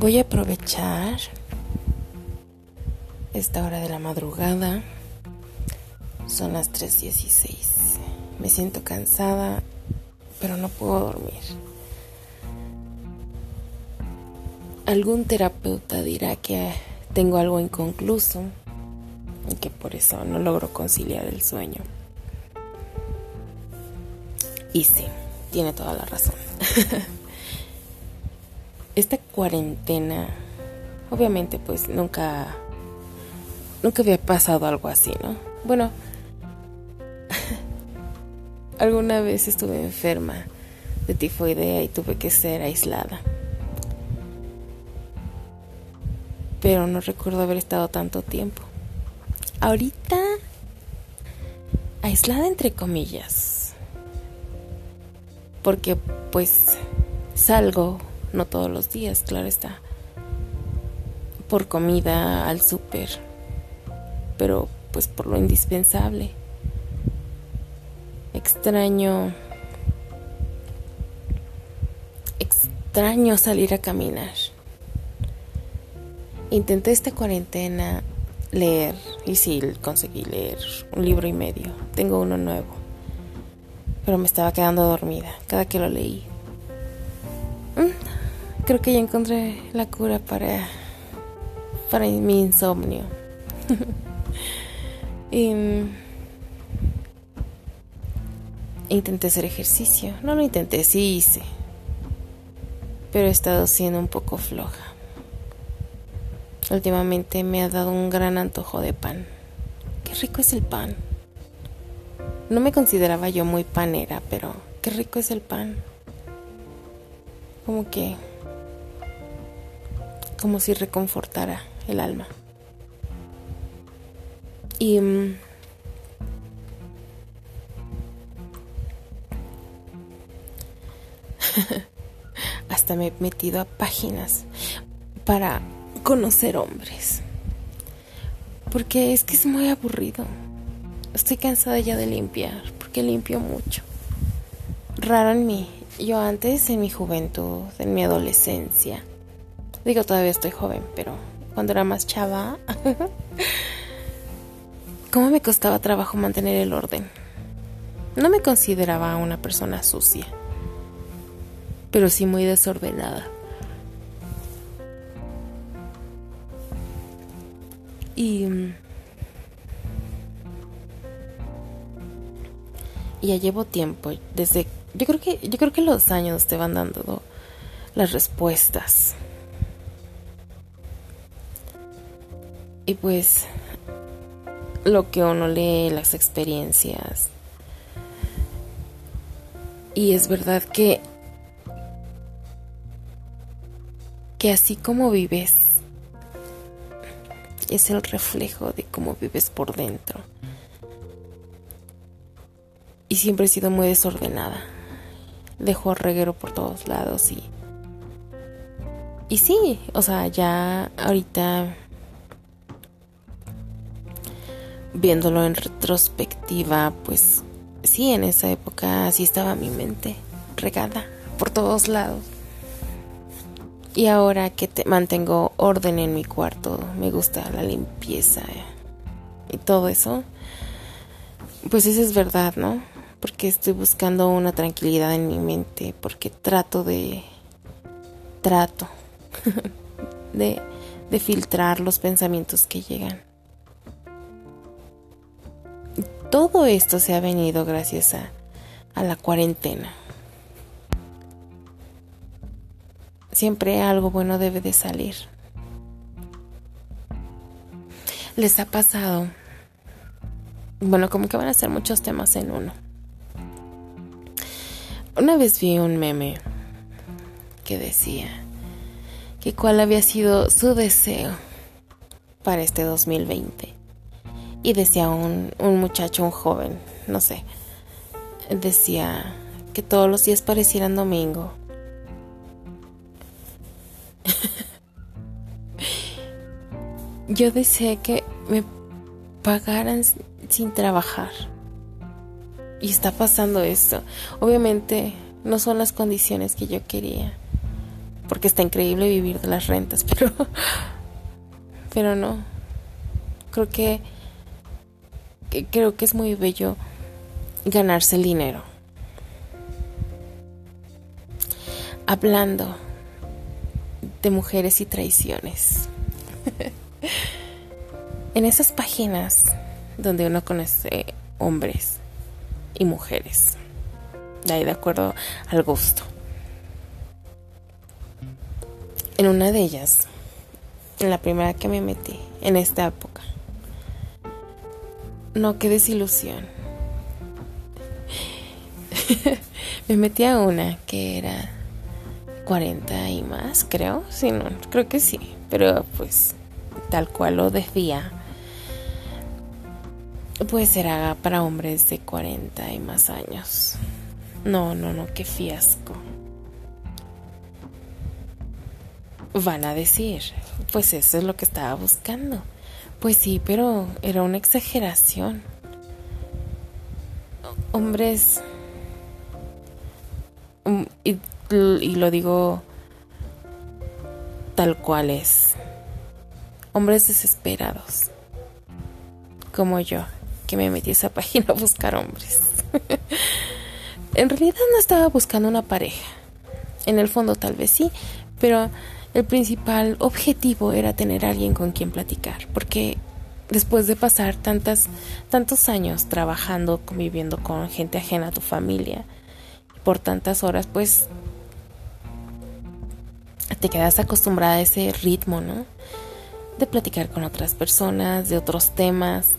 Voy a aprovechar esta hora de la madrugada. Son las 3.16. Me siento cansada, pero no puedo dormir. Algún terapeuta dirá que tengo algo inconcluso y que por eso no logro conciliar el sueño. Y sí, tiene toda la razón. Esta cuarentena, obviamente pues nunca, nunca había pasado algo así, ¿no? Bueno, alguna vez estuve enferma de tifoidea y tuve que ser aislada. Pero no recuerdo haber estado tanto tiempo. Ahorita, aislada entre comillas porque pues salgo, no todos los días, claro está, por comida al súper, pero pues por lo indispensable. Extraño, extraño salir a caminar. Intenté esta cuarentena leer y sí, conseguí leer un libro y medio. Tengo uno nuevo pero me estaba quedando dormida cada que lo leí. Mm, creo que ya encontré la cura para, para mi insomnio. mm, intenté hacer ejercicio. No lo intenté, sí hice. Pero he estado siendo un poco floja. Últimamente me ha dado un gran antojo de pan. Qué rico es el pan. No me consideraba yo muy panera, pero qué rico es el pan. Como que... Como si reconfortara el alma. Y... Mm, hasta me he metido a páginas para conocer hombres. Porque es que es muy aburrido. Estoy cansada ya de limpiar, porque limpio mucho. Raro en mí. Yo antes, en mi juventud, en mi adolescencia, digo todavía estoy joven, pero cuando era más chava, ¿cómo me costaba trabajo mantener el orden? No me consideraba una persona sucia, pero sí muy desordenada. Y y ya llevo tiempo desde yo creo que yo creo que los años te van dando las respuestas y pues lo que uno lee las experiencias y es verdad que que así como vives es el reflejo de cómo vives por dentro y siempre he sido muy desordenada. Dejo reguero por todos lados y... Y sí, o sea, ya ahorita viéndolo en retrospectiva, pues sí, en esa época así estaba mi mente, regada por todos lados. Y ahora que te mantengo orden en mi cuarto, me gusta la limpieza y todo eso, pues eso es verdad, ¿no? porque estoy buscando una tranquilidad en mi mente, porque trato de, trato de, de filtrar los pensamientos que llegan. Todo esto se ha venido gracias a, a la cuarentena. Siempre algo bueno debe de salir. ¿Les ha pasado? Bueno, como que van a ser muchos temas en uno. Una vez vi un meme que decía que cuál había sido su deseo para este 2020. Y decía un, un muchacho, un joven, no sé, decía que todos los días parecieran domingo. Yo deseé que me pagaran sin trabajar. Y está pasando esto. Obviamente no son las condiciones que yo quería. porque está increíble vivir de las rentas, pero pero no. Creo que, que creo que es muy bello ganarse el dinero. Hablando de mujeres y traiciones. en esas páginas donde uno conoce hombres y mujeres. De ahí de acuerdo al gusto. En una de ellas, en la primera que me metí, en esta época. No, qué desilusión. me metí a una que era 40 y más, creo. Sí, no, creo que sí. Pero pues tal cual lo decía, pues era para hombres de 40 y más años. No, no, no, qué fiasco. Van a decir, pues eso es lo que estaba buscando. Pues sí, pero era una exageración. Hombres... Mm, y, lo digo tal cual es. Hombres desesperados. Como yo, que me metí a esa página a buscar hombres. en realidad no estaba buscando una pareja. En el fondo tal vez sí, pero el principal objetivo era tener a alguien con quien platicar, porque después de pasar tantas, tantos años trabajando, conviviendo con gente ajena a tu familia, por tantas horas, pues te quedas acostumbrada a ese ritmo, ¿no? De platicar con otras personas, de otros temas.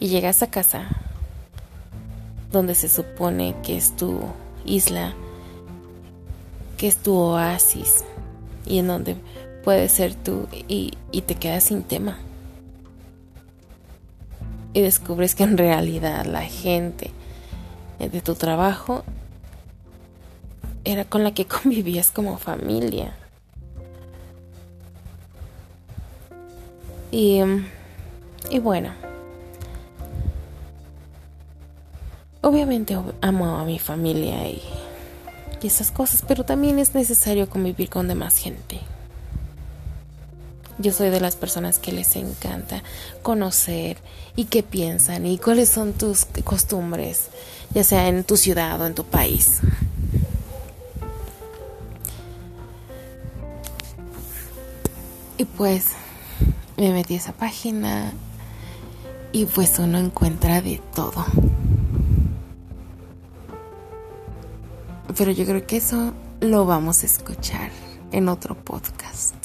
Y llegas a casa, donde se supone que es tu isla, que es tu oasis y en donde puedes ser tú y, y te quedas sin tema. Y descubres que en realidad la gente de tu trabajo era con la que convivías como familia. Y, y bueno, obviamente amo a mi familia y y esas cosas, pero también es necesario convivir con demás gente. Yo soy de las personas que les encanta conocer y qué piensan y cuáles son tus costumbres, ya sea en tu ciudad o en tu país. Y pues me metí a esa página y pues uno encuentra de todo. Pero yo creo que eso lo vamos a escuchar en otro podcast.